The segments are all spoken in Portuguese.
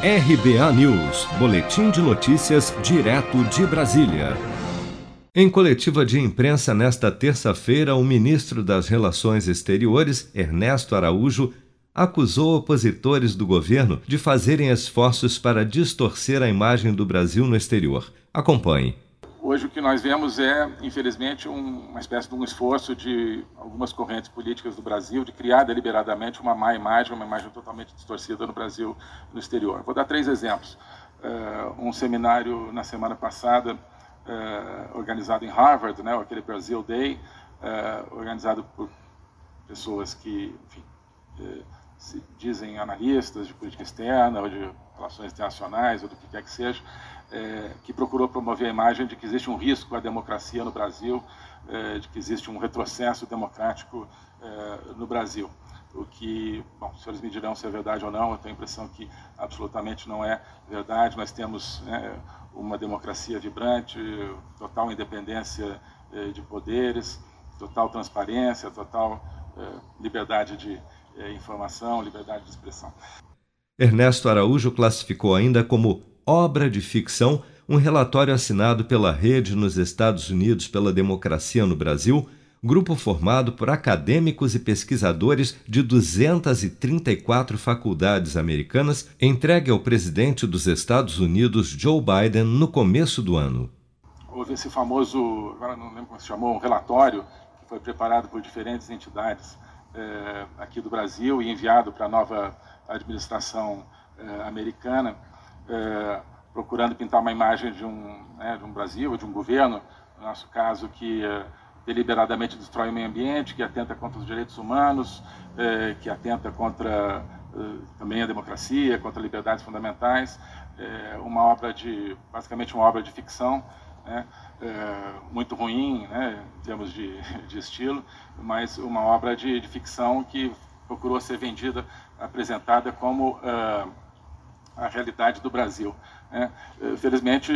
RBA News, Boletim de Notícias, direto de Brasília. Em coletiva de imprensa nesta terça-feira, o ministro das Relações Exteriores, Ernesto Araújo, acusou opositores do governo de fazerem esforços para distorcer a imagem do Brasil no exterior. Acompanhe. Hoje o que nós vemos é, infelizmente, um, uma espécie de um esforço de algumas correntes políticas do Brasil de criar deliberadamente uma má imagem, uma imagem totalmente distorcida no Brasil no exterior. Vou dar três exemplos. Uh, um seminário na semana passada uh, organizado em Harvard, né, aquele Brasil Day, uh, organizado por pessoas que enfim, dizem analistas de política externa ou de relações internacionais ou do que quer que seja, é, que procurou promover a imagem de que existe um risco à democracia no Brasil, é, de que existe um retrocesso democrático é, no Brasil. O que, bom, os senhores me dirão se é verdade ou não, eu tenho a impressão que absolutamente não é verdade. Nós temos né, uma democracia vibrante, total independência é, de poderes, total transparência, total é, liberdade de é, informação, liberdade de expressão. Ernesto Araújo classificou ainda como obra de ficção um relatório assinado pela Rede nos Estados Unidos pela Democracia no Brasil, grupo formado por acadêmicos e pesquisadores de 234 faculdades americanas, entregue ao presidente dos Estados Unidos, Joe Biden, no começo do ano. Houve esse famoso, agora não lembro como se chamou, um relatório que foi preparado por diferentes entidades eh, aqui do Brasil e enviado para a nova administração eh, americana, eh, procurando pintar uma imagem de um, né, de um Brasil, de um governo, no nosso caso, que eh, deliberadamente destrói o meio ambiente, que atenta contra os direitos humanos, eh, que atenta contra eh, também a democracia, contra liberdades fundamentais, uma obra de, basicamente uma obra de ficção, né, muito ruim, né, em termos de, de estilo, mas uma obra de, de ficção que procurou ser vendida, apresentada como uh, a realidade do Brasil. Né? Felizmente,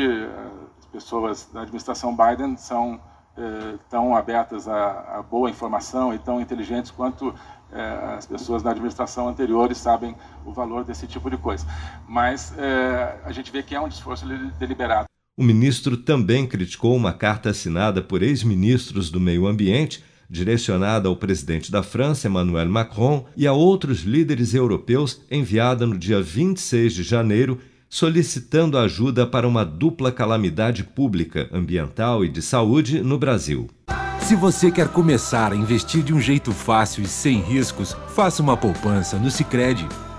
as pessoas da administração Biden são uh, tão abertas à, boa informação e tão inteligentes quanto as pessoas da administração anteriores sabem o valor desse tipo de coisa. Mas a gente vê que é um esforço deliberado. O ministro também criticou uma carta assinada por ex-ministros do Meio Ambiente direcionada ao presidente da França, Emmanuel Macron, e a outros líderes europeus, enviada no dia 26 de janeiro, solicitando ajuda para uma dupla calamidade pública, ambiental e de saúde no Brasil. Se você quer começar a investir de um jeito fácil e sem riscos, faça uma poupança no Sicredi.